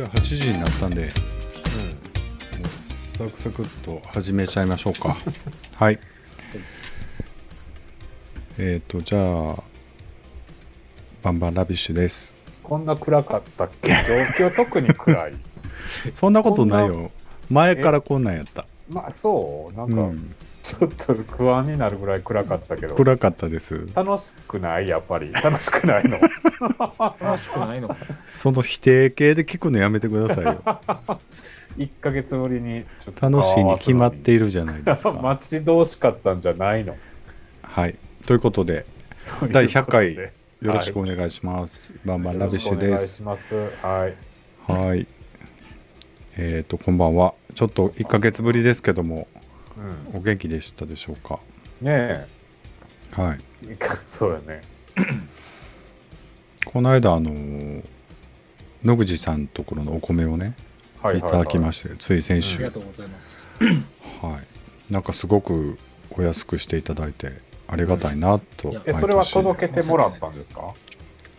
じゃあ8時になったんで、もうサクサクっと始めちゃいましょうか。はい。えっ、と、じゃあ、バンバンラビッシュです。こんな暗かったっけ？状況特に暗い。そんなことないよ。前からこんなんやった。まあそう、なんかうん、ちょっと不安になるぐらい暗かったけど、暗かったです。楽しくない？やっぱり。楽しくないの？楽しくないの？かその否定形で聞くのやめてくださいよ。1ヶ月ぶりにちょっと楽しいに決まっていいるじゃないですか。待ち遠しかったんじゃないの？はい。ということで、ととで第100回よろしくお願いします。バンバンラビッシュでよろしすく。お願いします。はい。はい。えっ、と、こんばんは。ちょっと1ヶ月ぶりですけども、うお元気でしたでしょうか？ん、ねはい。え、そうやね。この間、あのー野口さんのところのお米をね、はいいただきまして、つい先あり週、がとうございます。はい。なんかすごくお安くしていただいて、ありがたいなと。いやえ、それは届けてもらったんですか？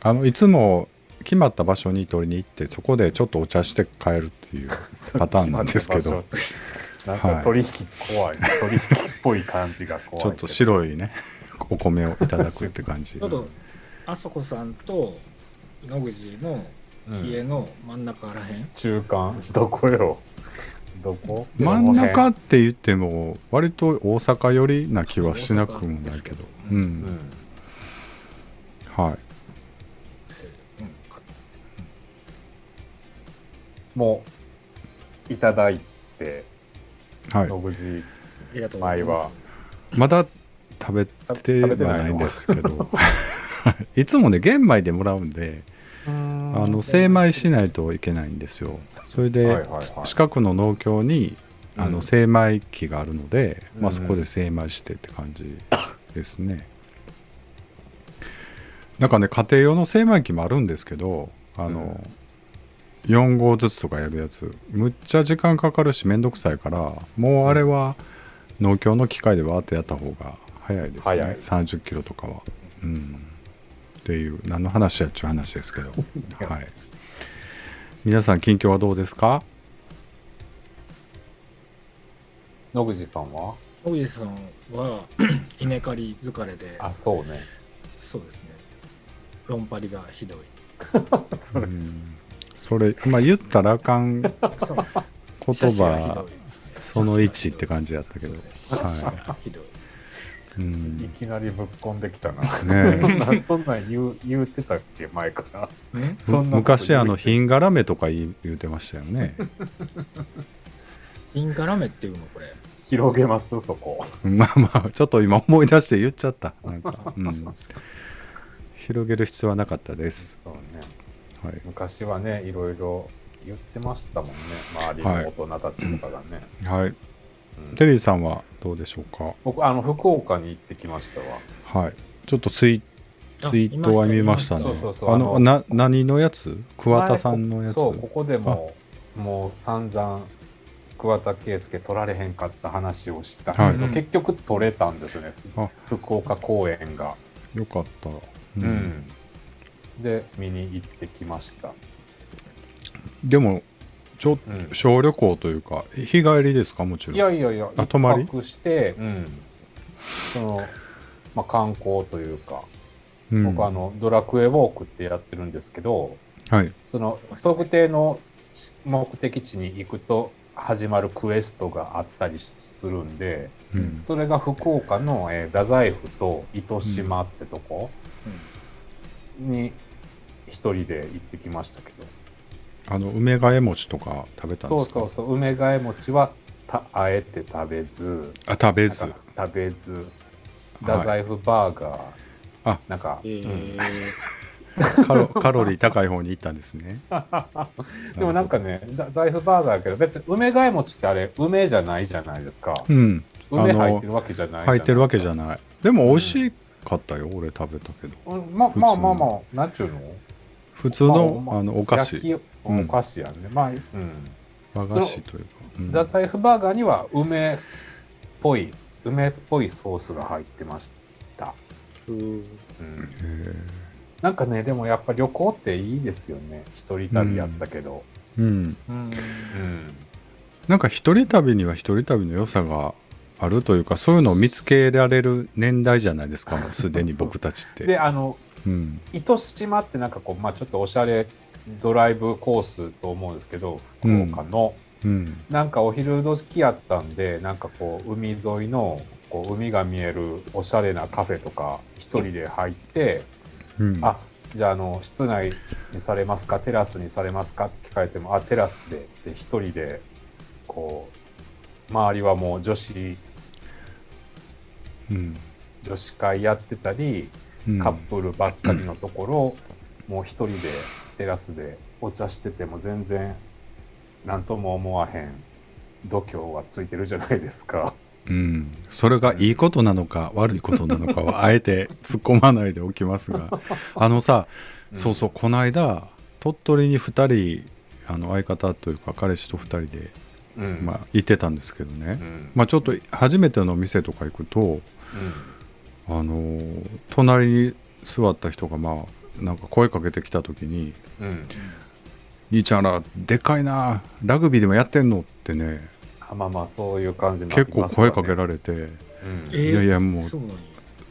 あのいつも決まった場所に取りに行って、そこでちょっとお茶して帰るっていう パターンなんですけど、なんはい。か取引怖い、取引っぽい感じが怖い。ちょっと白いね、お米をいただくって感じ。ちょ。っと、あそこさんと野口のうん。家の真ん中らへん、中間？どこよ？どこ？真ん中って言っても、割と大阪寄りな気はしなくもないけど、ううん。はい。うんかもういただいて。はい野口ありがとうござい前はます。まだ食べてはないんですけど。いつもね玄米でもらうんでああの精米しないといけないんですよ。それで、はいはいはい。近くの農協にあうん。の精米機があるので、まあ、うんそこで精米してって感じですね。なんかね家庭用の精米機もあるんですけどあの、4合ずつとかやるやつ。むっちゃ時間かかるしめんどくさいからもうあれは農協の機械でわーってやった方が早いですね。早い。30キロとかは。うん。っていう何の話やっちゅう話ですけど。はい。皆さん近況はどうですか？野口さんは？野口さんは 稲刈り疲れで、あそうね。そうですね。論パリがひどい。それ。うんそれまあ言ったらあかん言葉その1って感じやったけど。そうですね写真がひどい。うい。ん。きなりぶっこんできたな。ねそんなそんなん言う言うてたっけ前から。うん？そんなこと昔あの品絡めとか言い言うてましたよね。インカラメっていうのこれ。広げますそこ。まあまあちょっと今思い出して言っちゃった。なんか、うん、広げる必要はなかったです。そうねはい、昔はねいろいろ言ってましたもんね。周りの大人たちとかがね、はい、うん。テリーさんはどうでしょうか？僕あの福岡に行ってきましたわ。はい。ちょっとツイツイートは見ましたね。そうそうそう。あのな何のやつ？桑田さんのやつ？そうここでももう散々桑田佳祐取られへんかった話をした。けど、はい結局取れたんですよね。あ。福岡公演が、よかった、ううんで見に行ってきました、でもちょっうん。と小旅行というか日帰りですか？もちろん。いやいやいやあ泊まり？して、うん、その、まあ、観光というか、うん。僕あのドラクエウォークってやってるんですけどはい。その特定の目的地に行くと始まるクエストがあったりするんでうん。それが福岡の、えー太宰府と糸島ってとこに一人で行ってきましたけど、あの梅替え餅とか食べたんそうですか？そうそう梅替え餅はたあえて食べず。あ食べず。なんか食べず。太宰府バーガー、あ。なんか、えー。カロカロリー高い方に行ったんですね。う んでもなんかねだ太宰府バーガーやけど別に梅替え餅ってあれ梅じゃないじゃないですか。うん。梅入ってるわけじゃない入ってるわけじゃない。ないでも美味しかったよ、俺食べたけど。うん。ままあまあまあなんちゅうの？普通の、まああのお菓子。お菓子やね、まあ、うん、和菓子というか、うん太宰府バーガーには梅っぽい梅っぽいソースが入ってました、うんうん、へーなんかねでもやっぱ旅行っていいですよね。一人旅やったけど、うん。うん。うん。なんか一人旅には一人旅の良さがあるというかそういうのを見つけられる年代じゃないですかもうすでに僕たちって。であのうん。糸島ってなんかこう、まあ、ちょっとおしゃれドライブコースと思うんですけど福岡の、うん。なんかお昼時やったんでなんかこう海沿いのこう海が見えるおしゃれなカフェとか一人で入って、うん。あじゃああの室内にされますか？テラスにされますか？って聞かれてもあテラスでで一人でこう周りはもう女子。うん。女子会やってたりうんカップルばっかりのところ、もう一人でテラスでお茶してても全然何とも思わへん度胸がついてるじゃないですか。うん、それがいいことなのか悪いことなのかはあえて突っ込まないでおきますが。あのさ、そうそうこの間鳥取に2人あの相方というか彼氏と2人で、うん。うんまあ、行ってたんですけどね、うん。まあ、ちょっと初めての店とか行くとあのー隣に座った人がまあなんか声かけてきた時にうん。うん「兄ちゃんらでかいなラグビーでもやってんの?」ってねあまあまあそういう感じになり結構声かけられて、うん。えいやいやもうそうなんや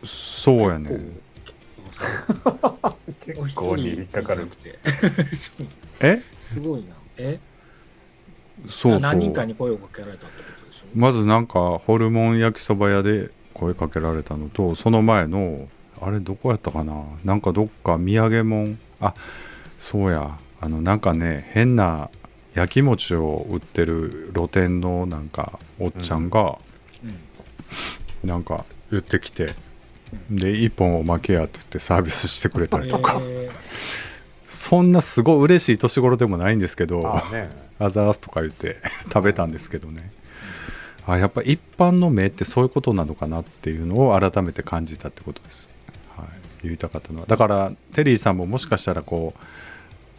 そうやね結構に人引っかかる。え？すごいな。え？そうそう。何人かに声をかけられたってことでしょ？まずなんかホルモン焼きそば屋で声かけられたのとその前のあれどこやったかな？なんかどっか土産物？あそうや。あのなんかね変な焼き餅を売ってる露店のなんかおっちゃんがうん。なんか言ってきて、で1本おまけやって言ってサービスしてくれたりとか、えそんなすごい嬉しい年頃でもないんですけどあざーすとか言って食べたんですけどねあやっぱ一般の目ってそういうことなのかなっていうのを改めて感じたってことです、はい、言いたかったのは。だからテリーさんももしかしたらこう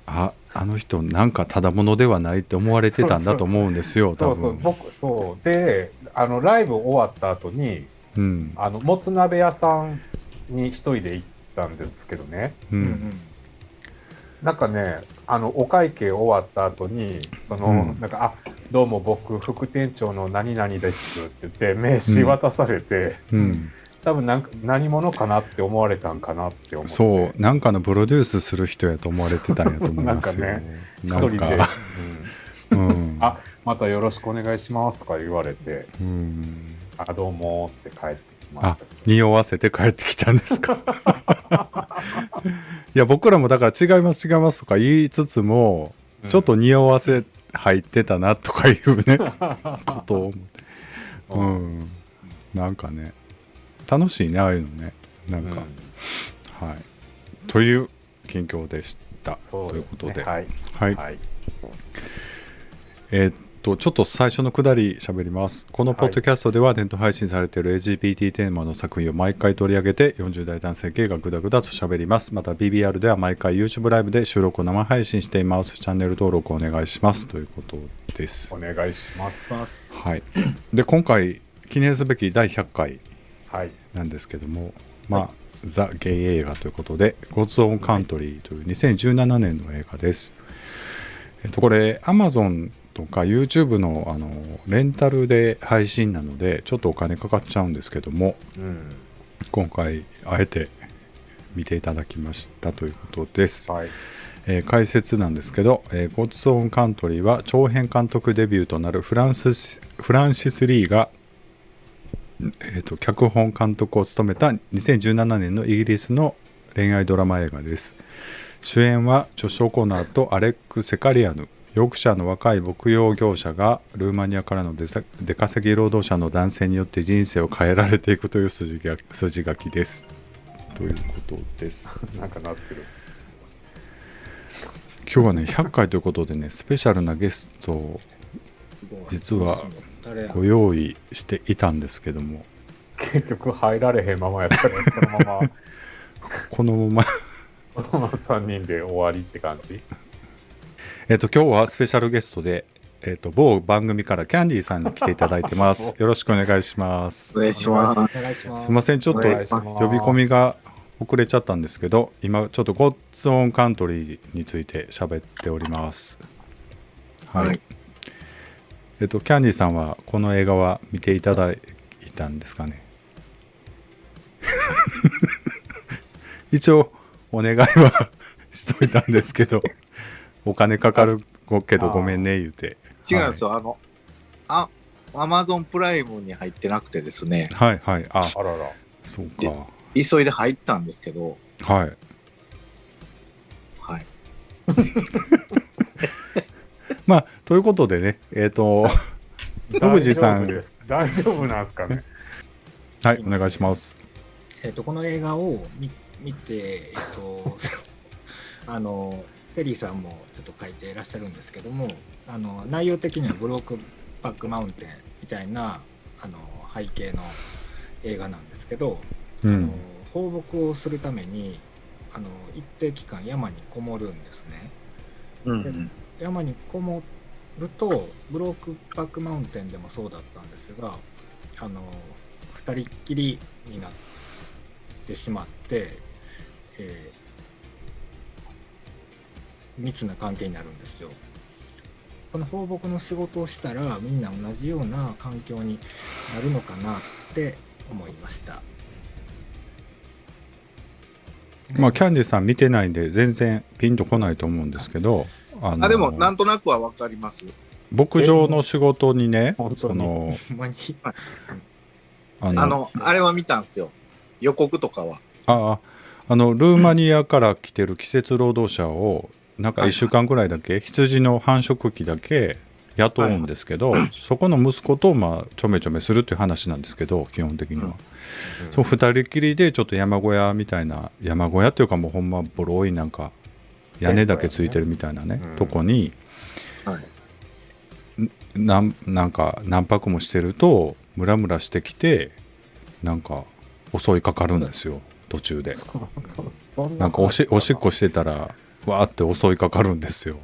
ああの人なんかただものではないって思われてたんだと思うんですよそ多分。うそう。僕そう。であのライブ終わった後にうん。あのもつ鍋屋さんに一人で行ったんですけどね。うーうんんなんかねあのお会計終わった後にその、うん。なんか「あどうも僕副店長の何々です」って言って名刺渡されて、うん。多分なんか何者かなって思われたんかなって思って。そうなんかのプロデュースする人やと思われてたんやと思いますよなん一なん人で、かうん。うん。あまたよろしくお願いしますとか言われて。うん「あどうも」って帰ってあ匂わせて帰ってきたんですか。いや僕らもだから違います違いますとか言いつつも、うん。ちょっと匂わせ入ってたなとかいうね ことを思って。ううん。んなんかね楽しいねああいうのね。なんか、はい。という近況でした。そうということで。はい。はい、はい。えーっとちょっと最初のくだり喋ります。このポッドキャストではネット配信されている LGBT テーマの作品を毎回取り上げて40代男性系がグダグダと喋ります。また BBR では毎回 YouTube ライブで収録を生配信しています。チャンネル登録お願いします。ということです。お願いします。はい。で今回記念すべき第100回はい。なんですけどもまあ、ザ・ゲイ映画ということで「ゴッツ・オン・カントリー」という2017年の映画です。えっと、これ Amazon とか YouTube のあのレンタルで配信なのでちょっとお金かかっちゃうんですけどもうん。今回あえて見ていただきましたということです。はい。えー解説なんですけど「えーゴッツ・オン・カントリー」は長編監督デビューとなるフランスフランシス・リーが、えーと脚本監督を務めた2017年のイギリスの恋愛ドラマ映画です。主演はジョシュ・オコナーとアレック・セカリアヌヨークシャーの若い牧羊業者がルーマニアからの出さ出稼ぎ労働者の男性によって人生を変えられていくという筋が筋書きです。ということです。なんかなってる。今日はね100回ということでねスペシャルなゲストを実はご用意していたんですけども。結局入られへんままやったら このまま。このまま。このまま3人で終わりって感じ？えっと今日はスペシャルゲストで、えっと某番組からキャンディーさんに来ていただいてます。よろしくお願いします。お願いします。す。すいませんちょっと呼び込みが遅れちゃったんですけど今ちょっとゴッツオンカントリーについて喋っております。はい、はい。えっとキャンディーさんはこの映画は見ていただいたんですかね？一応お願いはしといたんですけどお金かかるけどごめんね言うて。違うんですよ、あの、あ、アマゾンプライムに入ってなくてですね、はいはい。ああらら。そうか。急いで入ったんですけど、はい。はい。まあということでねえっ、と 野口さん。大丈夫です。大丈夫なんですかね。はいお願いします。えっとこの映画を見見て、えっとあのテリーさんもちょっと書いていらっしゃるんですけどもあの内容的にはブロークバックマウンテンみたいなあの背景の映画なんですけど、あのうん放牧をするためにあの一定期間山にこもるんですね。うんうん山にこもるとブロークバックマウンテンでもそうだったんですがあの二人っきりになってしまって、えー密な関係になるんですよ。この放牧の仕事をしたらみんな同じような環境になるのかなって思いました。まあキャンディーさん見てないんで全然ピンとこないと思うんですけどあのあ、でも、なんとなくはわかります。牧場の仕事にね本当にそのあのあの、あれは見たんですよ。予告とかは。ああのルーマニアから来てる季節労働者をなんか1週間ぐらいだけ羊の繁殖期だけ雇うんですけど、そこの息子とまあちょめちょめするっていう話なんですけど基本的には、うん。そう2人きりでちょっと山小屋みたいな山小屋っていうかもうほんまボロいなんか屋根だけついてるみたいなね、うん。とこにはい。なんなんか何泊もしてるとムラムラしてきてなんか襲いかかるんですよ途中で。なんかおしおしっこししてたらわーって襲いかかるんですよ。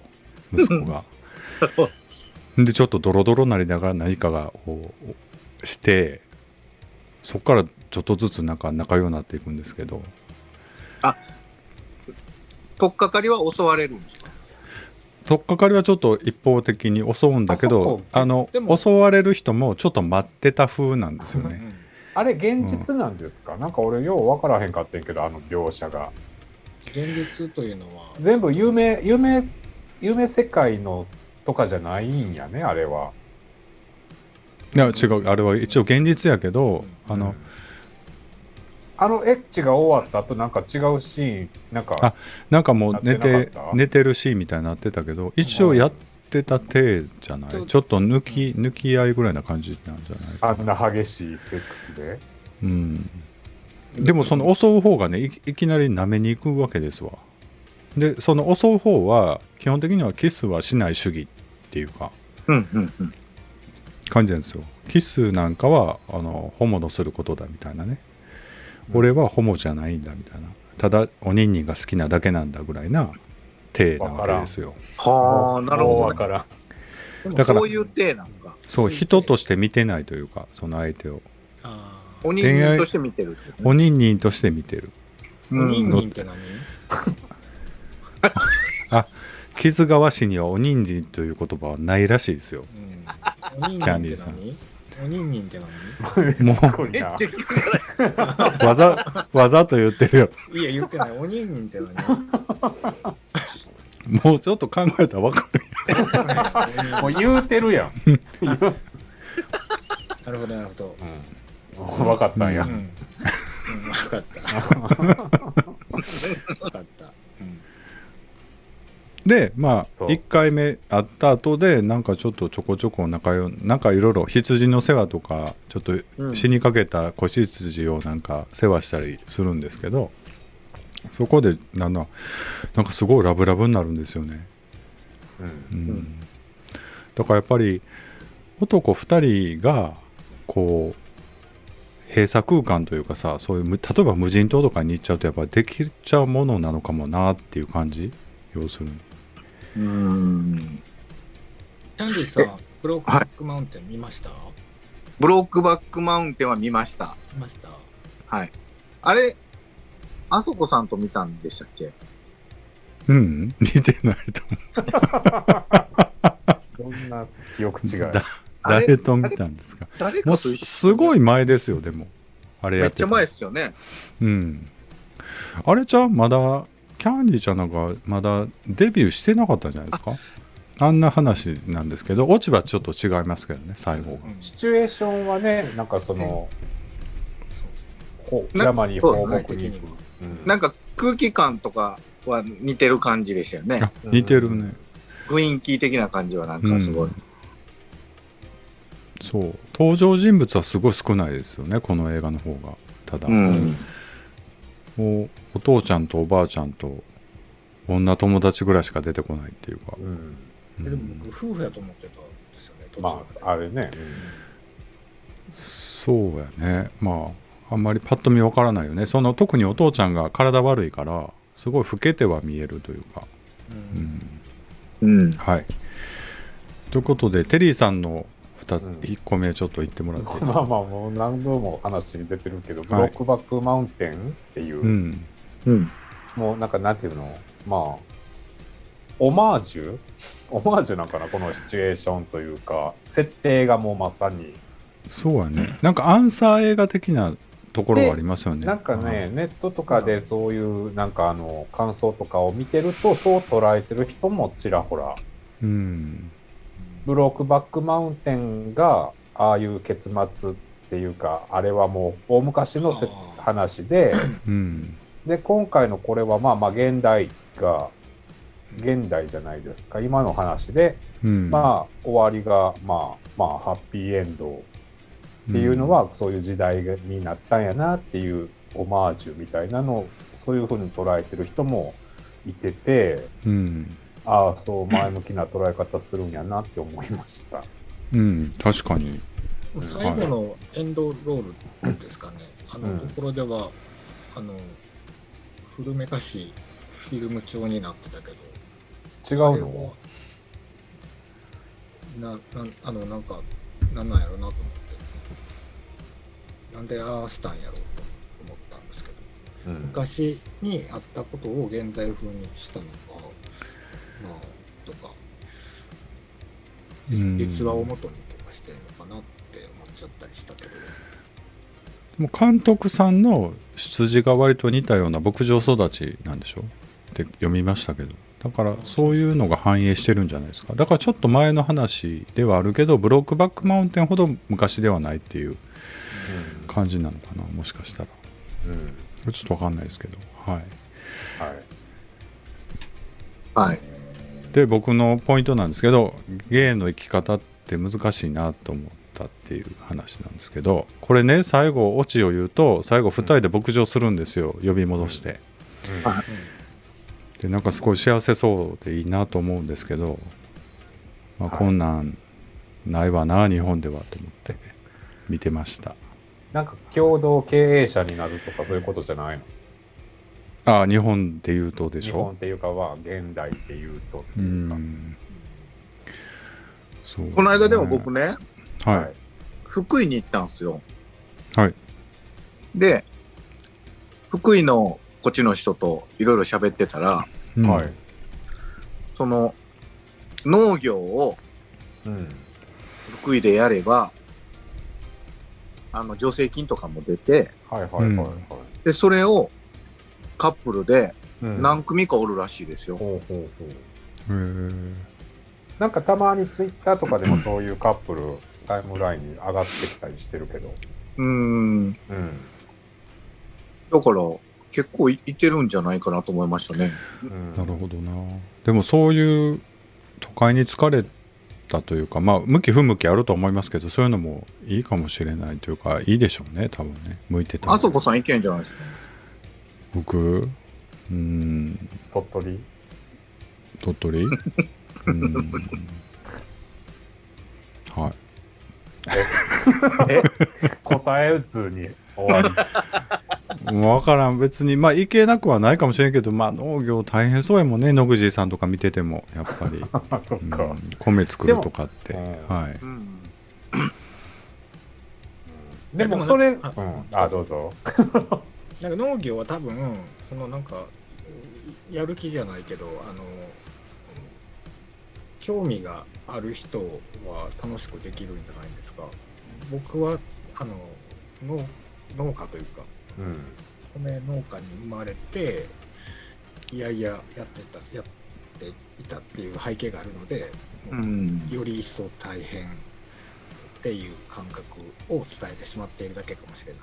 息子が。でちょっとドロドロなりながら何かがこうしてそこからちょっとずつなんか仲良くなっていくんですけど。とっかかりは襲われるんですか？取っかかりはちょっと一方的に襲うんだけどあのでも襲われる人もちょっと待ってた風なんですよね。うんあれ現実なんですか、なんか俺よう分からへんかってんけどあの描写が現実というのは。全部夢夢夢世界のとかじゃないんやねあれは。いや違う。あれは一応現実やけどあの、あのエッチが終わった後なんか違うシーンなんかあなんかもう寝て寝てるシーンみたいになってたけど一応やってた体じゃない、ちょちょっと抜き抜き合いぐらいな感じなんじゃないあんな激しいセックスで？うん、でもその襲う方がねいいきなり舐めに行くわけですわ。でその襲う方は基本的にはキスはしない主義っていうかうんうんうん。感じなんですよ。キスなんかはあのホモのすることだみたいなね、俺はホモじゃないんだみたいな。ただおにんにんが好きなだけなんだぐらいな体なわけですよ。はあ、なるほど、ね。わからん。だからそういう体なんですか？そう人として見てないというかその相手を。あお人間として見てるね。おにんにんとして見てる。ーおにんにんって何？傷川市にはおにんじんという言葉はないらしいですよ。うん。おにんにんキャンディってーさん。何おにんにんって何もうわざわざと言ってるよ。いや言ってない。おにんにんって何？もうちょっと考えたら分かる もう言うてるやん、なるほどなるほど。うん、分かったんや、うん、うん、分かった。分かった、うん。でまあそう。1回目会った後でなんかちょっとちょこちょこ仲よなんかいろいろ羊の世話とかちょっうん。と死にかけた子羊をなんか世話したりするんですけどそこでなんだなんかすごいラブラブになるんですよね。うん。うん。だからやっぱり男2人がこう閉鎖空間というかさそういうむ例えば無人島とかに行っちゃうとやっぱできちゃうものなのかもなっていう感じ？要するに。うん。キャンディーさんブロークバックマウンテン見ました、ブロークバックマウンテンは見ました。見ましたはい。あれ、あそこさんと見たんでしたっけ？うん、似てないと思 んな記憶違い？誰と見たんですか？誰もうすかとすごい前ですよでも。あれやってめっちゃ前ですよね。うん。あれじゃあまだキャンディーちゃんなんかまだデビューしてなかったんじゃないですか？あんな話なんですけど落ち葉ちょっと違いますけどね最後がうん。シチュエーションはね、なんかその、ほな山に放牧に行く。なんか空気感とかは似てる感じでしたよね。あ。似てるね。雰囲気的な感じはなんかすごい。うんそう。登場人物はすごい少ないですよねこの映画の方が。ただ、うん。もうお父ちゃんとおばあちゃんと女友達ぐらいしか出てこないっていうか、うん。えでもうん僕夫婦やと思ってたんですよね途中まあ、あれね。そうやね。まああんまりパッと見わからないよね。その特にお父ちゃんが体悪いからすごい老けては見えるというか、ううんん。うん。はい。ということでテリーさんの2つ、うん。1個目ちょっと言ってもらっていいですか？まあまあ、もう何度も話に出てるけど、ブロックバックマウンテンっていう、うん。うん。もうなんかなんていうの、まあ、オマージュ？オマージュなんかな、このシチュエーションというか、設定がもうまさに、そうやね。なんかアンサー映画的なところはありますよね。なんかね、ネットとかでそういうなんかあの感想とかを見てると、そう捉えてる人もちらほら、うんブロックバックマウンテンがああいう結末っていうか、あれはもう大昔の話で、うん。で、今回のこれはまあまあ現代が、現代じゃないですか、今の話で、うん。まあ終わりがまあまあハッピーエンドっていうのはそういう時代になったんやなっていうオマージュみたいなのをそういうふうに捉えてる人もいててうん、ああそう前向きな捉え方するんやなって思いました。うん、確かに。最後のエンドロールですかね、あうん。のところでは、あの古めかしいフィルム調になってたけど、違うの？ななあのなんか、なんなんやろうなと思って、なんでああしたんやろうと思ったんですけど、うん。昔にあったことを現代風にしたのとか、うん。実話を元にとかしてるのかなって思っちゃったりしたけど。もう監督さんの出自が割と似たような牧場育ちなんでしょ？って読みましたけど。だからそういうのが反映してるんじゃないですか。だからちょっと前の話ではあるけどブロックバックマウンテンほど昔ではないっていう感じなのかなもしかしたら。うん。ちょっとわかんないですけど。はい。はい。はい。で僕のポイントなんですけどゲイの生き方って難しいなと思ったっていう話なんですけどこれね最後オチを言うと最後2人で牧場するんですよ呼び戻して。でなんかすごい幸せそうでいいなと思うんですけど、まあ、はいこんなんないわな日本ではと思って見てました。なんか共同経営者になるとかそういうことじゃないの？ああ日本で言うとでしょ？日本っていうかは現代っていうとってういうか。ん。そう。この間でも僕ね、は福井に行ったんですよ。いはい。で、福井のこっちの人といろいろ喋ってたら、うん。はい。その農業をうん。福井でやれば、あの助成金とかも出て、はいはいはいはい。で、それをカップルでうん。何組かおるらしいですよ。ほうほうほう。なんかたまにツイッターとかでもそういうカップルタイムラインに上がってきたりしてるけど、うーん。うん、だから、結構いいてるんじゃないかなと思いましたね。うん。なるほどな。でもそういう都会に疲れたというかまあ向き不向きあると思いますけどそういうのもいいかもしれないというかいいでしょうね多分ね。向いてたら。あそこさん意見じゃないですか。僕うーん。鳥取？鳥取？うはい。え？答えずに終わり。分からん。別にまあいけなくはないかもしれんけどまあ農業大変そうやもんね。野口さんとか見ててもやっぱり、あそっか、うん。米作るとかって。でもはい。うん。でもそれ、うん。あ、あどうぞなんか農業は多分そのなんかやる気じゃないけどあの興味がある人は楽しくできるんじゃないですか。僕はあの農農家というかうん米農家に生まれていやいややってたやっていたっていう背景があるので、うん。より一層大変っていう感覚を伝えてしまっているだけかもしれない。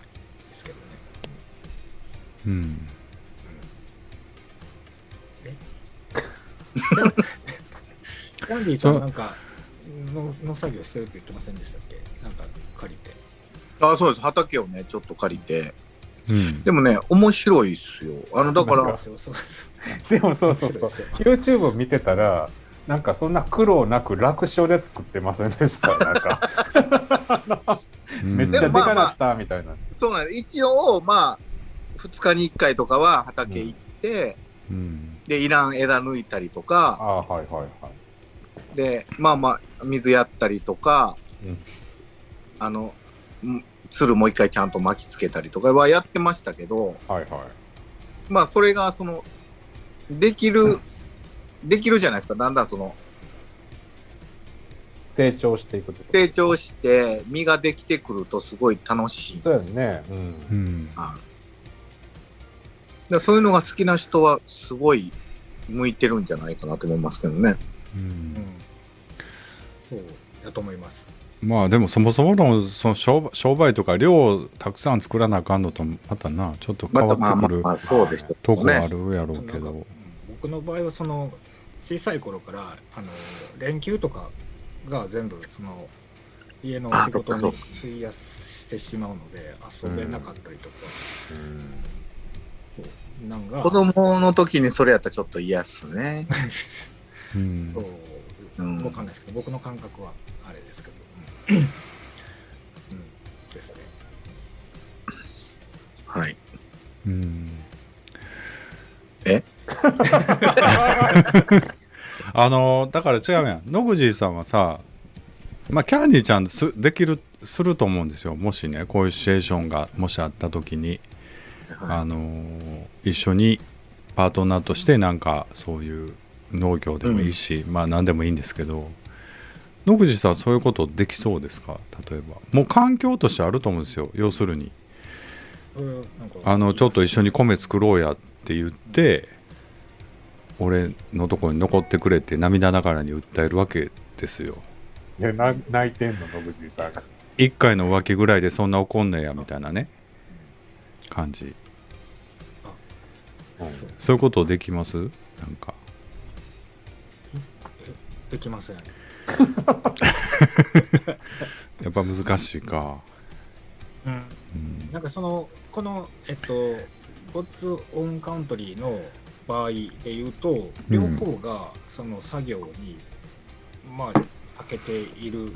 うん。キャンディーさそんなんかの農作業してるって言ってませんでしたっけ？なんか借りて。あそうです。畑をね、ちょっと借りて。うん。でもね、面白いっすよ。あの、だから、そうそうそうでもそうそうそう YouTube 見てたらなんかそんな苦労なく楽勝で作ってませんでした。なんか。うん。めっちゃでかなったみたいな、そうなんです。一応、まあ、2日に1回とかは畑行って、うん。で、いらん枝抜いたりとか、ああはいはいはい。で、まあまあ、水やったりとか、うん。あの、んつるもう一回ちゃんと巻きつけたりとかはやってましたけど、はいはい。まあ、それが、その、できる、できるじゃないですか。だんだんその、成長していく成長して、実ができてくるとすごい楽しいんそうですね。うん。うんでそういうのが好きな人は、すごい向いてるんじゃないかなと思いますけどね。うんうん。そうやと思います。まあでもそもそものその商売商売とか量をたくさん作らなあかんのとまたなちょっと変わってくるまあまあ、そうでしたとこあね。るやろうけど僕の場合はその小さい頃からあの連休とかが全部その家の仕事に費やしてしまうので遊べなかったりとか、そうなんか。子供の時にそれやったらちょっと嫌っすね。うん。そう、うん。わかんないですけど僕の感覚はあれですけど、うん。うん、ですね。はい。うん。え？あのだから違うやん。野口さんはさまあキャンディーちゃんすできるすると思うんですよ。もしねこういうシチュエーションがもしあった時にはあのー一緒にパートナーとしてなんかそういう農業でもいいし、まあ何でもいいんですけど野口さんそういうことできそうですか？例えば。もう環境としてあると思うんですよ。要するに。あのちょっと一緒に米作ろうやって言って俺のとこに残ってくれって涙ながらに訴えるわけですよ。いやな泣いてんの？野口さんが。一回の浮気ぐらいでそんな怒んねやみたいなね。感じ。うんそういうことできます？なんか。できません。やっぱ難しいか、うん。なんかそのこのえっとゴッツ・オン・カウントリーの場合で言うと両方がその作業に、まあ長けているうん。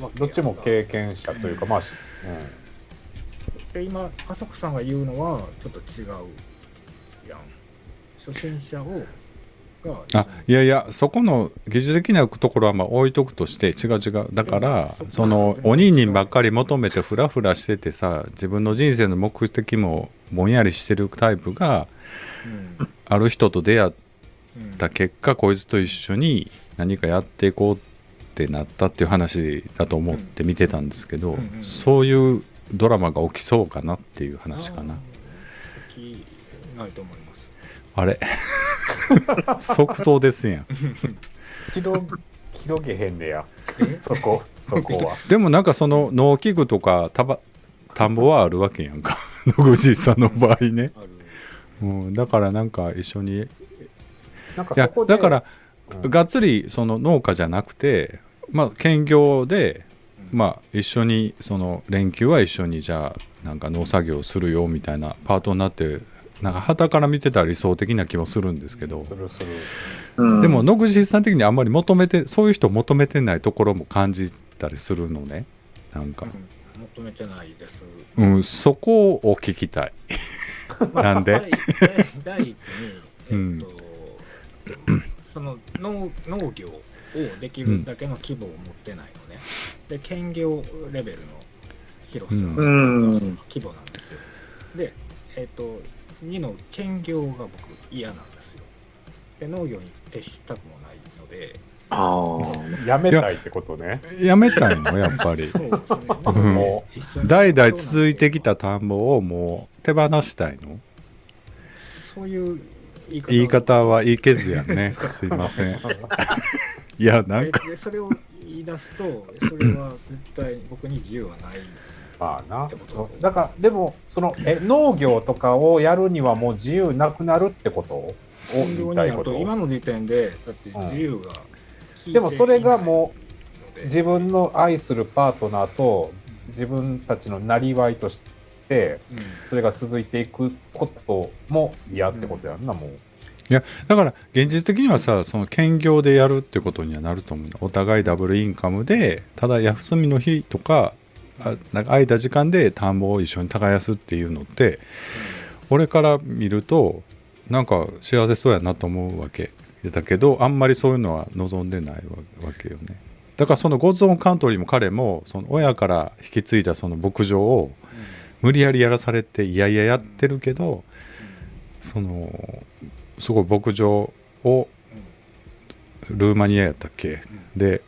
わけどっちも経験者というか、まあ、しで今浅草さんが言うのはちょっと違う初心者をがあいやいやそこの技術的なところはまあ置いとくとして違う違う。だからうんそのそこおにばっかり求めてフラフラしててさ自分の人生の目的もぼんやりしてるタイプがうん。ある人と出会っうんた結果こいつと一緒に何かやっていこうってなったっていう話だと思って見てたんですけど、そういうドラマが起きそうかなっていう話かな。起きないと思いますあれ？即答ですやん。広広げへんねや。え？そこそこは。でもなんかその農機具とかたば田んぼはあるわけやんか。野口さんの場合ね、ある。うん、だからなんか一緒に。いなんかやそこでだからうん。がっつりその農家じゃなくてまあ兼業でうん。まあ一緒にその連休は一緒にじゃあなんか農作業するよみたいなパートになってなんか旗から見てたら理想的な気もするんですけど、するするうん。でも野口さん的にあんまり求めてそういう人求めてないところも感じたりするのね。なんか。う、ん求めてないです。うん、そこを聞きたい。なんで？第一に、えうん。っと その農農業をできるだけの規模を持ってないのね、で兼業レベルの広さ、うん。うん。規模なんですよ。でえっ、と2の兼業が僕嫌なんですよ。で農業に徹したくもないので。ああ。やめたいってことね。やめたいのやっぱり。そうですね。う。んも一緒に。代々続いてきた田んぼをもう手放したいの？そういう言い方。言い方はいいけずやね。すいません。いやなんか。それを言い出すと、それは絶対僕に自由はない。まあな。そう。だからでもそのえ農業とかをやるにはもう自由なくなるってこと？を言いたいこと？今の時点で、だって自由が効いていないで。もそれがもので自分の愛するパートナーと自分たちのなりわいとしてうん。それが続いていくことも嫌ってことやんな、もう。だから現実的にはさその兼業でやるってことにはなると思うのお互いダブルインカムでただ休みの日とかあなんか空いた時間で田んぼを一緒に耕すっていうのって俺から見るとなんか幸せそうやなと思うわけ。だけどあんまりそういうのは望んでないわけよね。だからそのゴッズ・オン・カントリーも彼もその親から引き継いだその牧場を無理やりやらされていやいややってるけどそのすごい牧場をルーマニアやったっけ？で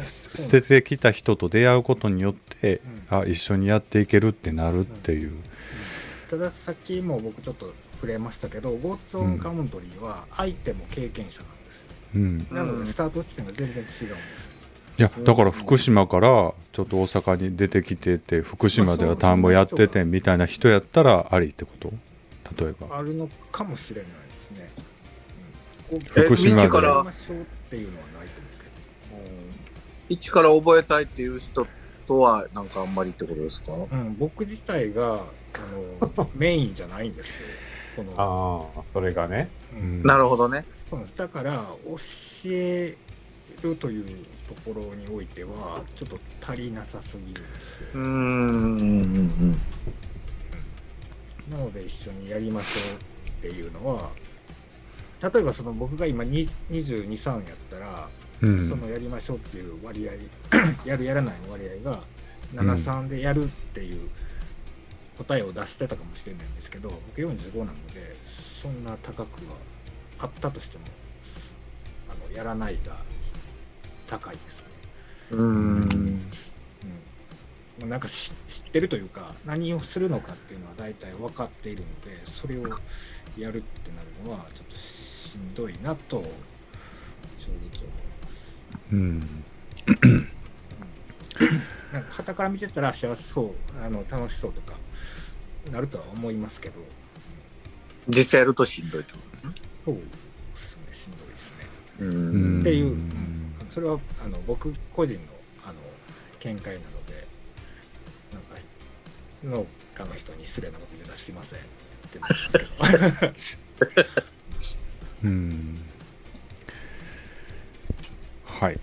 捨ててきた人と出会うことによってうん。あ一緒にやっていけるってなるっていう。たださっきも僕ちょっと触れましたけど、ゴーツ・オン・カウントリーは相手も経験者なんですよ。うん。なので、スタート地点が全然違うんですよ。いやだから福島からちょっと大阪に出てきてて福島では田んぼやっててみたいな人やったらありってこと？例えば。あるのかもしれないですね。うん、え福島で。こうやりましょうっていうのはないと思う一から覚えたいっていう人とは、なんかあんまりってことですか？うん、僕自体があの メインじゃないんですよ。このああそれがね。うんなるほどね。そうですだから教えるというところにおいてはちょっと足りなさすぎるんですよ。うーん。うんなので一緒にやりましょうっていうのは例えばその僕が今223やったら、うんそのやりましょうっていう割合 やるやらないの割合が73でやるっていう答えを出してたかもしれないんですけど僕45なのでそんな高くはあったとしてもあのやらないが高いですね。うん。うんまあなんかし知ってるというか何をするのかっていうのは大体分かっているのでそれをやるってなるのはちょっとしんどいなと正直思。うんなんか傍から見てたら幸せそうあの楽しそうとかなるとは思いますけど実際やるとしんどいってことですね。そうですねしんどいですね。う。うんんっていう、それはあの僕個人のあの見解なのでなんか農家の人に失礼なこと言うのはすいませんってなりますけどうんはい。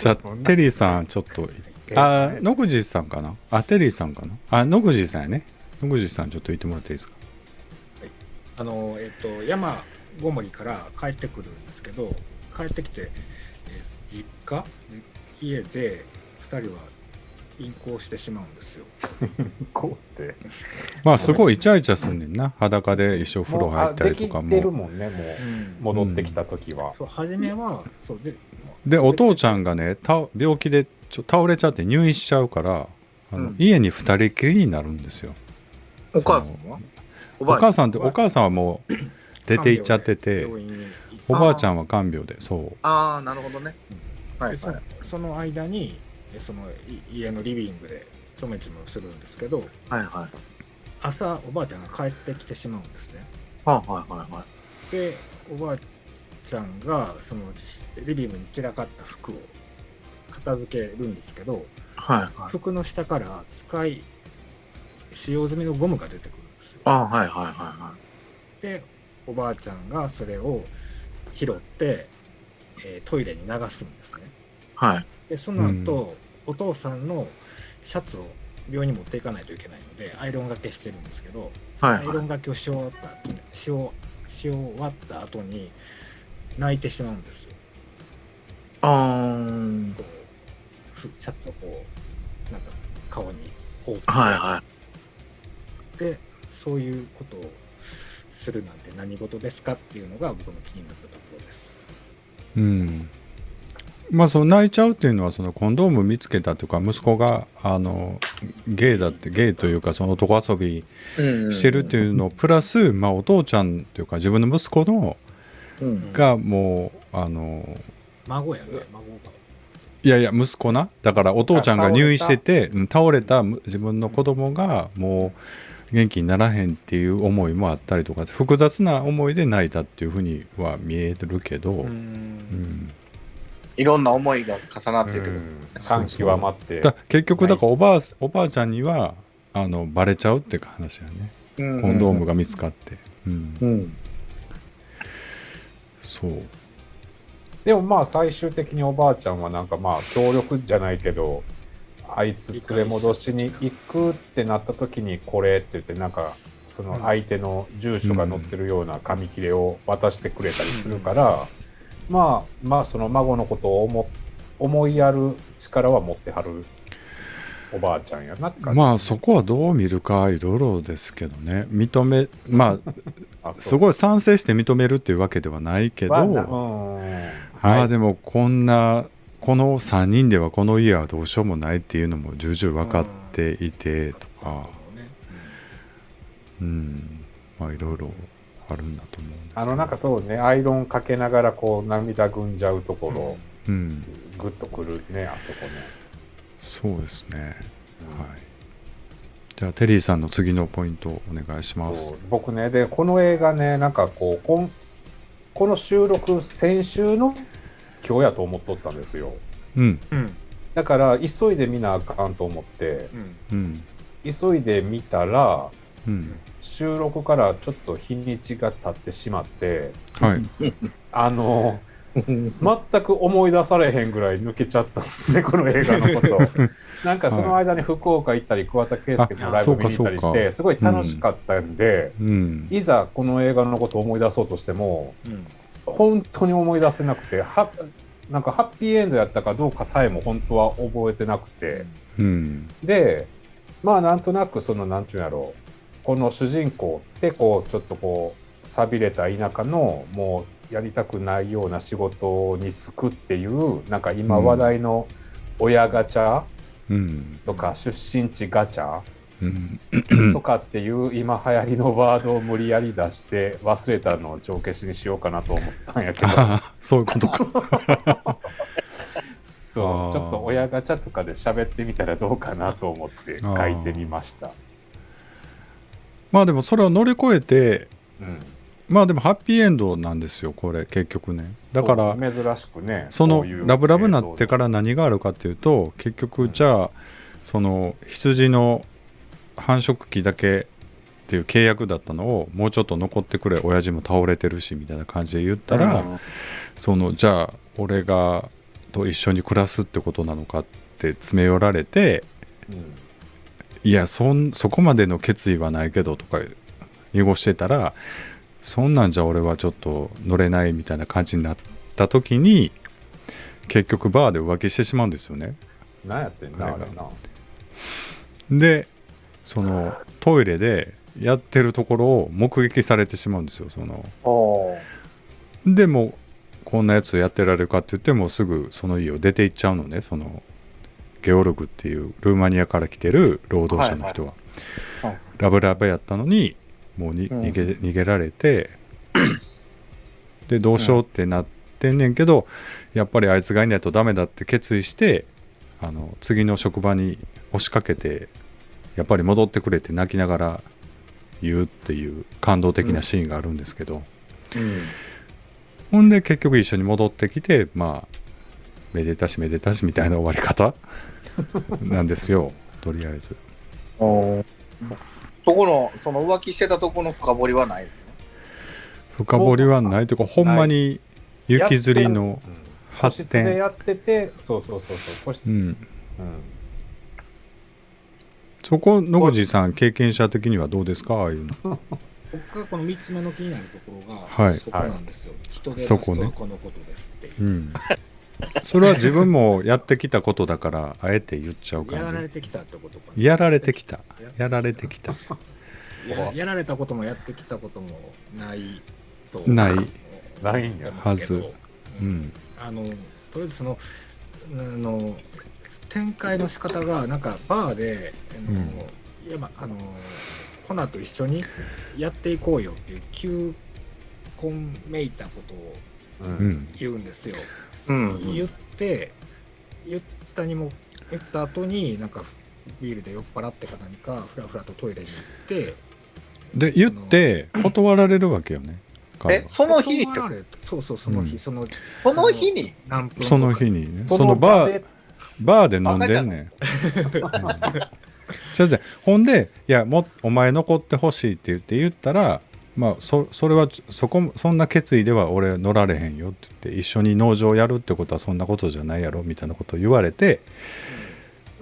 じゃあテリーさんちょっとあ野口さんかな？あテリーさんかな？あ野口さんやね。野口さんちょっと言ってもらっていいですか？あの、えっと、山ごもりから帰ってくるんですけど帰ってきて、えー実家？家で2人は引行してしまうんですよ。こうって。まあすごいイチャイチャすんねんな。裸で一緒風呂入ったりとかも。うあできてるももんね、もう。うん。戻ってきた時は。そう初めはそうででお父ちゃんがねた病気でちょ倒れちゃって入院しちゃうからあの、うん。家に二人きりになるんですよ。お母さんは？お母さんってお母さんはもう出て行っちゃってておばあちゃんは看病でそう。ああ、なるほどね。はいはい。その間にえそのい家のリビングでちょめちょめするんですけどはいはい。朝おばあちゃんが帰ってきてしまうんですねはいはいはいはい。でおばあちゃんがそのリビングに散らかった服を片付けるんですけどはいはい。服の下から使い使用済みのゴムが出てくるんですよあはいはいはいはでおばあちゃんがそれを拾って、えートイレに流すんですねい。はい。でその後、お父さんのシャツを病院に持っていかないといけないのでアイロンがけしてるんですけど、はいアイロンがけをし終わった後にしおし終わった後に泣いてしまうんですよ。あシャツをこうなんか顔に覆って、はいはい。でそういうことをするなんて何事ですかっていうのが僕の気になったところです。うんまあその泣いちゃうっていうのはそのコンドーム見つけたとか息子があのゲイだってゲイというかその男遊びしてるっていうのプラス、まあ、お父ちゃんというか自分の息子のうん。がもうあの孫やね孫が。いやいや息子な。だからお父ちゃんが入院しててうん倒れたむ自分の子供がもう元気にならへんっていう思いもあったりとか複雑な思いで泣いたっていうふうには見えるけど、うんいろんな思いが重なってく。る。感極まって。だ結局だからおばあ,、おばあちゃんにはあのバレちゃうって話やね。コンドームが見つかって、うん。うん。そう。でもまあ最終的におばあちゃんはなんかまあ協力じゃないけどあいつ連れ戻しに行くってなった時にこれって言ってなんかその相手の住所が載ってるような紙切れを渡してくれたりするから、まあまあその孫のことを思思いやる力は持ってはるおばあちゃんやなって感じ。まあそこはどう見るかいろいろですけどね。認めまあ あすごい賛成して認めるっていうわけではないけど、まあでもこんなこの3人ではこの家はどうしようもないっていうのも重々分かっていてとか。ねうん。まあいろいろあるんだと思うんですけど。あのなんかそうねアイロンかけながらこう涙ぐんじゃうところ、うん。グッとくるねあそこね。そうですね。はい。じゃあテリーさんの次のポイントお願いします。僕ねでこの映画ねなんかこうこんこの収録先週の今日やと思っとったんですよ。うん。うん。だから急いで見なあかんと思って。うん。うん。急いで見たらうん収録からちょっと日にちが経ってしまってはい。あの全く思い出されへんぐらい抜けちゃったんですね この映画のこと。なんかその間に福岡行ったり桑田佳祐のライブ見に行ったりしてすごい楽しかったんで、うん。いざこの映画のことを思い出そうとしてもうん。本当に思い出せなくてはなんかハッピーエンドやったかどうかさえも本当は覚えてなくて。うん。でまあなんとなくそのなんちゅうんやろうこの主人公ってこうちょっとこう寂れた田舎のもうやりたくないような仕事に就くっていうなんか今話題の親ガチャうんとか出身地ガチャうんとかっていう今流行りのワードを無理やり出して忘れたのを帳消しにしようかなと思ったんやけどあそういうことか そうちょっと親ガチャとかで喋ってみたらどうかなと思って書いてみました。まあでもそれを乗り越えてうん、まあでもハッピーエンドなんですよこれ結局ね。だから珍しくねそのラブラブになってから何があるかっていうと結局じゃあその羊の繁殖期だけっていう契約だったのをもうちょっと残ってくれ親父も倒れてるしみたいな感じで言ったら、そのじゃあ俺がと一緒に暮らすってことなのかって詰め寄られてうんいやそんそこまでの決意はないけどとか濁してたらそんなんじゃ俺はちょっと乗れないみたいな感じになった時に結局バーで浮気してしまうんですよね。何やってんなあれな。でそのトイレでやってるところを目撃されてしまうんですよ。そのでもこんなやつやってられるかって言ってもすぐその家を出て行っちゃうのねそのゲオルグっていうルーマニアから来てる労働者の人は、はいラブラブやったのにもうに、うん。逃げ逃げられてでどうしようってなってんねんけど、やっぱりあいつがいないとダメだって決意してあの次の職場に押しかけてやっぱり戻ってくれって泣きながら言うっていう感動的なシーンがあるんですけど、うん。ほんで結局一緒に戻ってきてまあめでたしめでたしみたいな終わり方なんですよとりあえず。そこのその浮気してたとこの深掘りはないですね。深掘りはないというかほんまに雪吊りの発室で展やっててそうそうそうそう個室、うん。うん。そこ野口さん経験者的にはどうですかああいうの？僕がこの3つ目の気になるところが、はい。そこなんですよ。人で出すそこのことですって。いう。うん それは自分もやってきたことだからあえて言っちゃうやら感じれてきたってことか。やられてきた。やられてきた。ややられたこともやってきたこともないとない。ないはず。うん。あのとりあえずそのあの展開の仕方がなんかバーであの、いやまあのコナと一緒にやっていこうよっていう求婚めいたことをううん。ん言うんですよ。うん言って言ったにも言った後になんかビールで酔っ払ってか何かふらふらとトイレに行ってで言って断られるわけよねえその日に？って断られそうそうその日、うん。そのその日に？何分その日にね。そそのバーで？バーで飲んでんねん。じゃじゃほんでいやもお前残ってほしいって言って言ったらまあそそれはそこもそんな決意では俺乗られへんよって言って一緒に農場やるってことはそんなことじゃないやろみたいなことを言われて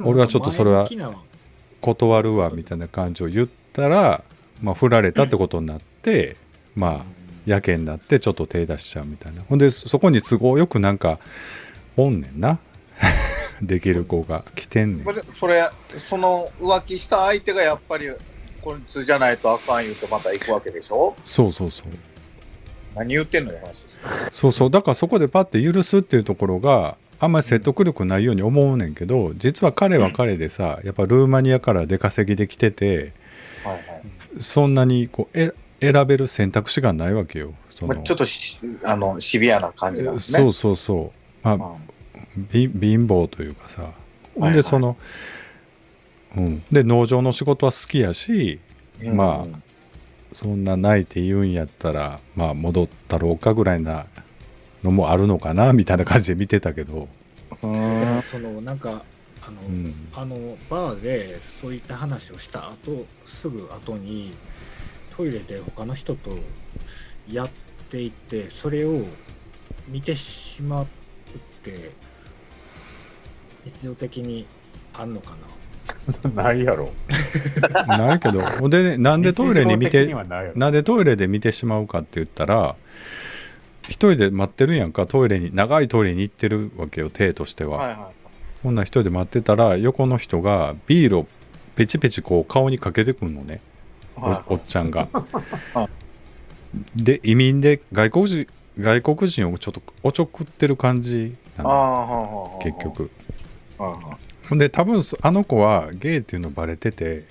俺はちょっとそれは断るわみたいな感じを言ったらまあ振られたってことになってまあやけになってちょっと手出しちゃうみたいな。ほんでそこに都合よくなんかおんねんな。できる子が来てんねん。それそれその浮気した相手がやっぱりこいつじゃないとあかん言うてまた行くわけでしょ？そうそうそう。何言ってんのよ話ですよ。そうそう。だからそこでパッて許すっていうところがあんまり説得力ないように思うねんけど実は彼は彼でさやっぱルーマニアから出稼ぎできててはいはい。そんなにこうえ選べる選択肢がないわけよ。そのまあ、ちょっとしあのシビアな感じなんですね。そうそうそう。まあうん。び貧乏というかさ。ほんはいはい。でその、うん、で農場の仕事は好きやしうん。まあそんな泣いて言うんやったらまあ戻ったろうかぐらいなのもあるのかなみたいな感じで見てたけど、そのなんかあの、うん、あのバーでそういった話をした後すぐ後にトイレで他の人とやっていてそれを見てしまうって必要的にあんのかな ないやろ。ないけど。ほんでねなんでトイレに見てはなんでトイレで見てしまうかって言ったら一人で待ってるやんか。トイレに長いトイレに行ってるわけよ体としては、はいはいこんな一人で待ってたら横の人がビールをペチペチこう顔にかけてくんのね。はいおおっちゃんが。は。で移民で外国人外国人をちょっとおちょくってる感じなの。ああはあはあ結局。はいはいほんで多分そあの子はゲイっていうのバレてて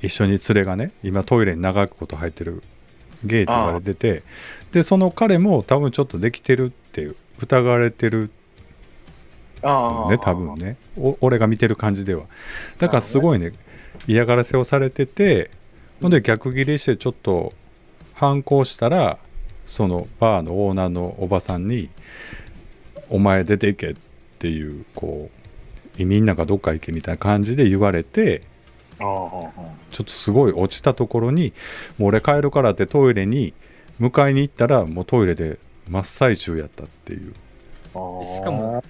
一緒に連れがね今トイレに長くこと入ってるゲイって言われててでその彼も多分ちょっとできてるって疑われてるね多分ね。お俺が見てる感じでは。だからすごいね嫌がらせをされててほんで逆ギレしてちょっと反抗したらそのバーのオーナーのおばさんに「お前出ていけ」っていうこう移民なんかどっか行けみたいな感じで言われてちょっとすごい落ちたところに「もう俺帰るから」ってトイレに迎えに行ったらもうトイレで真っ最中やったっていう。あああしかも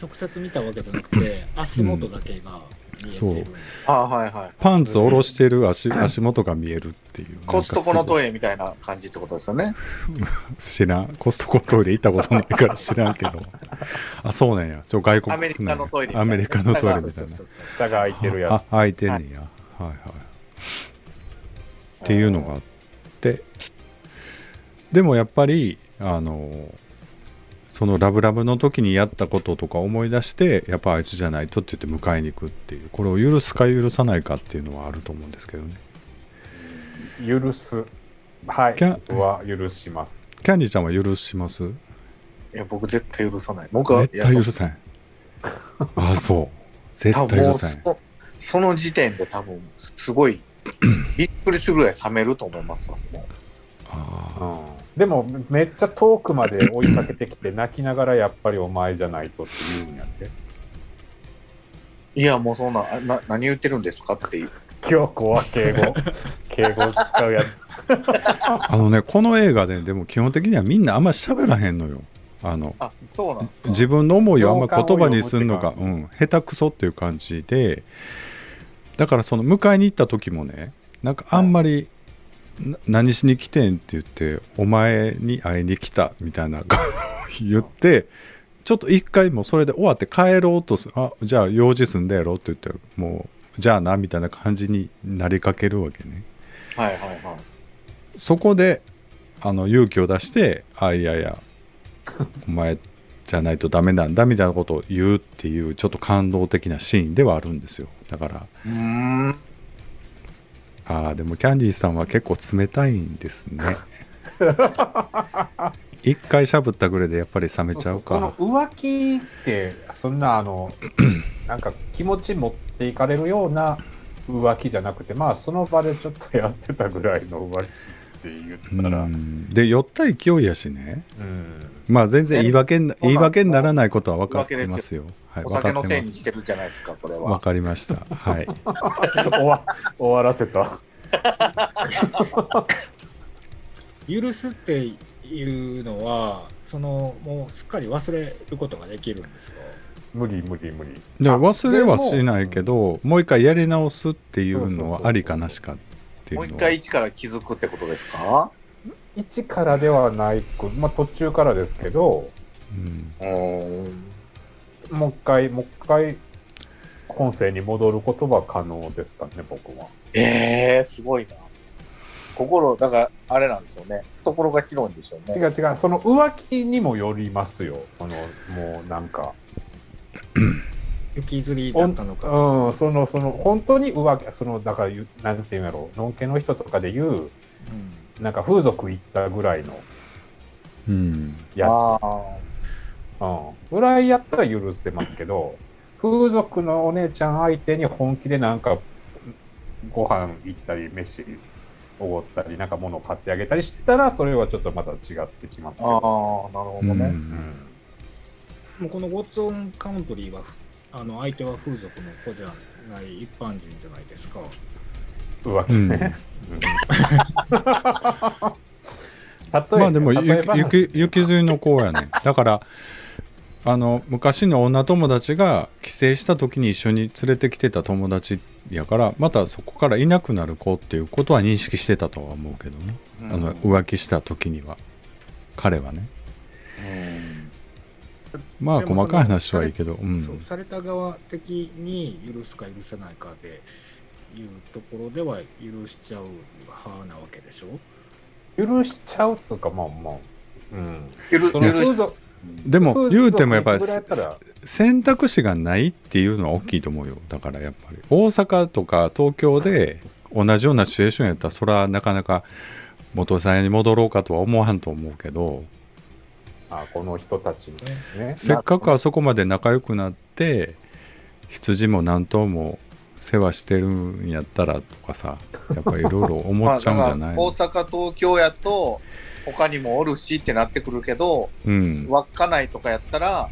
直接見たわけじゃなくて足元だけが見えてる、ああはいはい。パンツ下ろしてる足足元が見えるっていうコストコのイトイレみたいな感じってことですよね。知らんコストコトイレ行ったことないから知らんけど。あそうなんや。ちょ外国アメリカのトイレみたいな。アメリカのトイレみたいな。そうそうそう下が空いてるやつ。あ開いてんねや、はい、はい。っていうのがあって。でもやっぱりあのそのラブラブの時にやったこととか思い出してやっぱあいつじゃないとって言って迎えに行くっていうこれを許すか許さないかっていうのはあると思うんですけどね。許す。はい。キャ僕は許します。キャンディちゃんは許します？いや僕絶対許さない。僕は絶対許さない。あそう。絶多対許さない。そその時点で多分すごいびっくりするぐらい冷めると思いますわもうあうん、でもめっちゃ遠くまで追いかけてきて泣きながらやっぱりお前じゃないとって言うんやって。いやもうそんなあな何言ってるんですかっていう。京子は敬語。敬語を使うやつ。ー あのねこの映画ででも基本的にはみんなあんま喋らへんのよ。あのあそうなんですか？自分の思いをあんま言葉にするのが、うん、下手くそっていう感じでだからその迎えに行った時もねなんかあんまり、な何しに来てんって言ってお前に会いに来たみたいな 言ってちょっと一回もうそれで終わって帰ろうとすあじゃあ用事済んだやろって言ってもうじゃあなみたいな感じになりかけるわけね。はいはいはい。そこであの勇気を出してあいやいやお前じゃないとダメなんだみたいなことを言うっていうちょっと感動的なシーンではあるんですよ。だからうーん。ああでもキャンディーさんは結構冷たいんですね。一回しゃぶったぐらいでやっぱり冷めちゃうそのか浮気ってそんなあの なんか気持ち持っていかれるような浮気じゃなくてまあその場でちょっとやってたぐらいの浮気って言ったら、で酔った勢いやしねうんまあ全然言い訳になほら言い訳にならないことは分かってますよ。はい、お分かってま酒のせいにしす。てるじゃないですか、それ分は。かりました。はい。終わ終わらせた。許すっていうのはそのもうすっかり忘れることができるんですか？無理無理無理。であ忘れはしないけど、もう一回やり直すっていうのはありかなしかっていうのは。もう一回一から気づくってことですか？一からではないく、まあ途中からですけど、うん。もう一回、もう一回、本性に戻ることは可能ですかね、僕は。ええすごいな。心、だから、あれなんでしょうね。懐が広いんでしょうね。違う違う、その浮気にもよりますよ。その、もうなんか。行きずりだったのか、うん、その、その、本当に浮気、その、だから言う、なんていうんやろう、のんけの人とかで言う、うんなんか風俗行ったぐらいのうん。やあつ。うん。ぐらいやったら許せますけど、風俗のお姉ちゃん相手に本気でなんか、ご飯行ったり、飯おごったり、なんか物買ってあげたりしてたら、それはちょっとまた違ってきますけあ、ああ、なるど。ほどね。うん。もうこのゴッツオンカウントリーはあの相手は風俗の子じゃない一般人じゃないですか。浮気うん。ね。例えまあでもゆき雪ずりの子やねだからあの昔の女友達が帰省した時に一緒に連れてきてた友達やからまたそこからいなくなる子っていうことは認識してたとは思うけどね、うん。あの浮気した時には。彼はね。うんまあ細かい話はいいけど、う、そうんされた側的に許すか許せないかでいうところでは許しちゃう派なわけでしょ？許しちゃうっつうか、まあまあ。うん。許許しでも言うてもやっぱり選択肢がないっていうのは大きいと思うよだからやっぱり大阪とか東京で同じようなシチュエーションやったらそれはなかなか元さんに戻ろうかとは思わんと思うけどあこの人たちにね。せっかくあそこまで仲良くなって羊も何頭も世話してるんやったらとかさやっぱいろいろ思っちゃうんじゃない大阪、東京やと、他にもおるしってなってくるけど、うん、稚内とかやったら、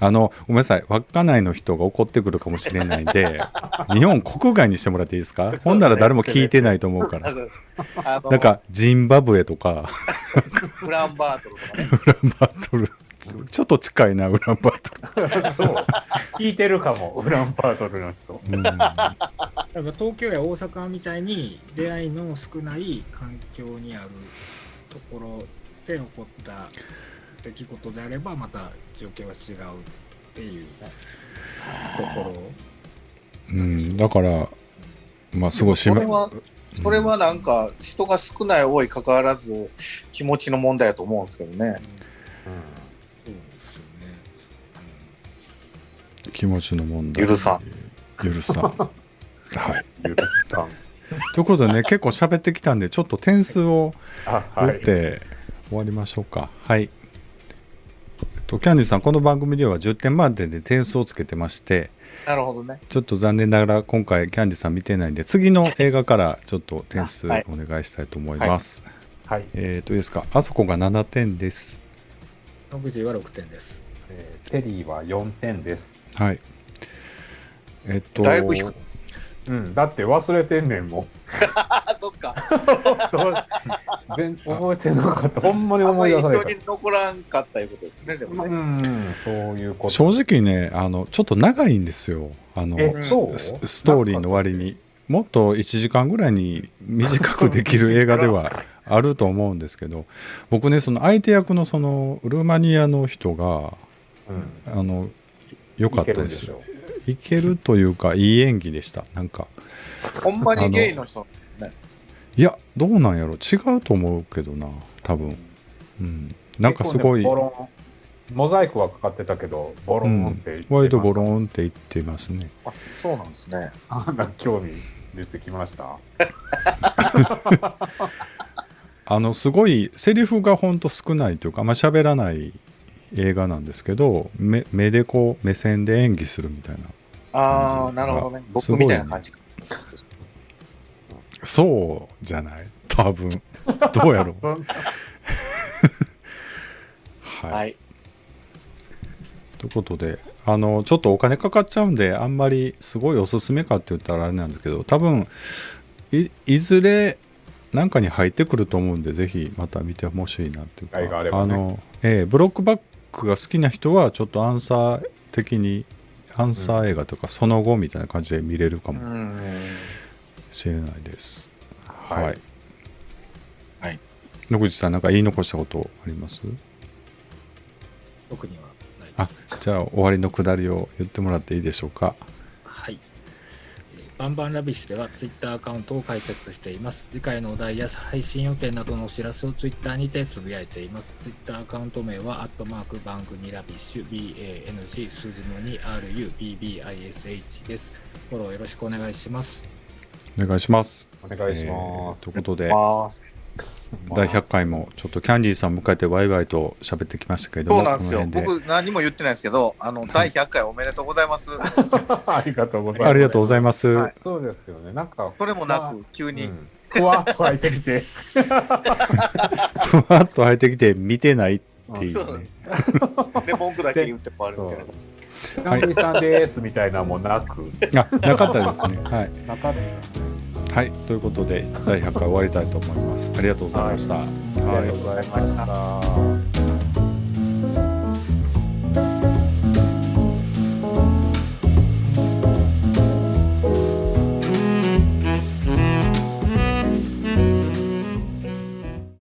あのごめんなさい。稚内の人が怒ってくるかもしれないんで 日本国外にしてもらっていいですか？ほんなら誰も聞いてないと思うから。なんかジンバブエとか。ウランバートルとかね。ウランバートル。ちょっと近いなウランバート そう。聞いてるかも、ウランパートルの人。ル、うん、東京や大阪みたいに出会いの少ない環境にあるところで起こった出来事であればまた状況は違うっていうところ。うん、だからまあすごいそれは、それはなんか、人が少ない多い関わらず、気持ちの問題だと思うんですけどね。そうですよね。気持ちの問題。許さ許さん。はい。許さん。ということでね結構喋ってきたんでちょっと点数をあ、打はい。って終わりましょうか。はい、と、キャンディーさんこの番組では10点満点で点数をつけてましてなるほどね。ちょっと残念ながら今回キャンディーさん見てないんで次の映画からちょっと点数おはい願いしたいと思います、はい。えっ、といいですか？あそこが7点です野口は6点です。えーテリーは4点です。はいえっ、とだいぶ低いうん。だって忘れてんねんもん。あ、そっか。ど う全覚えてなかった。ほんまに思い出さないか象に残らんかったいうことですね、でもら。うね。ん、そういうこと。正直ねあのちょっと長いんですよあのえ、ススストーリーの割にもっと1時間ぐらいに短くできる映画ではあると思うんですけど僕ねその相手役のそのルーマニアの人がうん。あの良かいったですしょ。いけるというかいい演技でした。なんかほんまにゲイの人、いやどうなんやろ。違うと思うけどな多分。うん。なんかすごい、ねモザイクはかかってたけど、ボロンって言ってました、割とボロンって言ってますね。あそうなんですね。あなんか興味出てきました？あのすごいセリフがほんと少ないというかあんま喋らない映画なんですけど目目でこう目線で演技するみたいな。ああ、なるほどね。僕みたいな感じか。そうじゃない？多分。どうやろう？はい、はい。ということであのちょっとお金かかっちゃうんであんまりすごいおすすめかって言ったらあれなんですけど多分いいずれなんかに入ってくると思うんでぜひまた見てほしいなっていうか。あればね。の、ええブロックバックが好きな人はちょっとアンサー的にアンサー映画とかその後みたいな感じで見れるかうもん。しれないです、はい。はい。はい。野口さんなんか言い残したことあります？特にはないあです。じゃあ終わりのくだりを言ってもらっていいでしょうかバンバンラビッシュではツイッターアカウントを開設しています。次回のお題や配信予定などのお知らせをツイッターにてつぶやいています。ツイッターアカウント名は、アットマークバングニラビッシュ、BANG 数字の 2RUBBISH です。フォローよろしくお願いします。お願いしますお願いします。えーということでます。第100回もちょっとキャンディーさん迎えてワイワイと喋ってきましたけれどもそうなんですよ。僕、何も言ってないですけど、あの、第100回おめでとうございます。ありがとうございます。ありがとうございます、はいそうですよね。なんか、それもなく、急に。うんふわっと入ってきて。ふわっと入ってきて見てないっていうねで、文句だけ言って終わるみたいな。キャンディーさんですみたいなのもなく、あなかったですねはい、なかった。はい、ということで第100回終わりたいと思います。ありがとうございました、ありがとうございました。